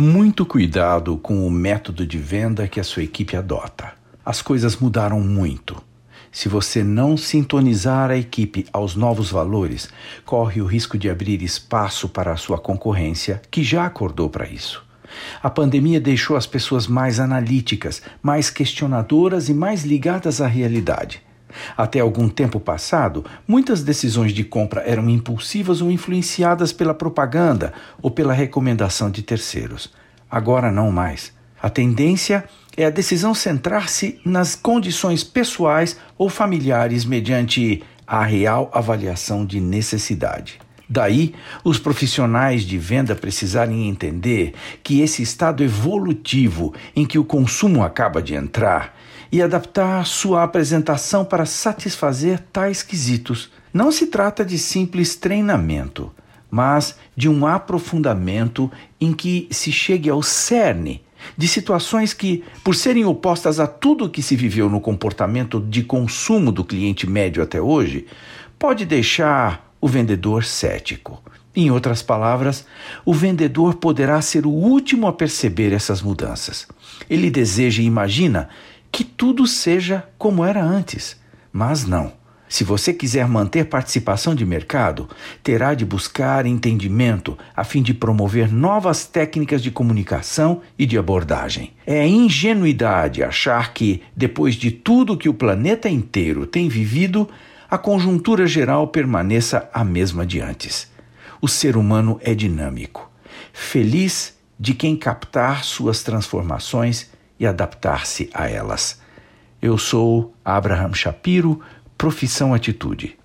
Muito cuidado com o método de venda que a sua equipe adota. As coisas mudaram muito. Se você não sintonizar a equipe aos novos valores, corre o risco de abrir espaço para a sua concorrência, que já acordou para isso. A pandemia deixou as pessoas mais analíticas, mais questionadoras e mais ligadas à realidade. Até algum tempo passado, muitas decisões de compra eram impulsivas ou influenciadas pela propaganda ou pela recomendação de terceiros. Agora não mais. A tendência é a decisão centrar-se nas condições pessoais ou familiares mediante a real avaliação de necessidade. Daí, os profissionais de venda precisarem entender que esse estado evolutivo em que o consumo acaba de entrar e adaptar sua apresentação para satisfazer tais quesitos. Não se trata de simples treinamento, mas de um aprofundamento em que se chegue ao cerne de situações que, por serem opostas a tudo o que se viveu no comportamento de consumo do cliente médio até hoje, pode deixar o vendedor cético. Em outras palavras, o vendedor poderá ser o último a perceber essas mudanças. Ele deseja e imagina que tudo seja como era antes, mas não. Se você quiser manter participação de mercado, terá de buscar entendimento a fim de promover novas técnicas de comunicação e de abordagem. É ingenuidade achar que, depois de tudo que o planeta inteiro tem vivido, a conjuntura geral permaneça a mesma de antes. O ser humano é dinâmico. Feliz de quem captar suas transformações e adaptar-se a elas. Eu sou Abraham Shapiro, profissão atitude.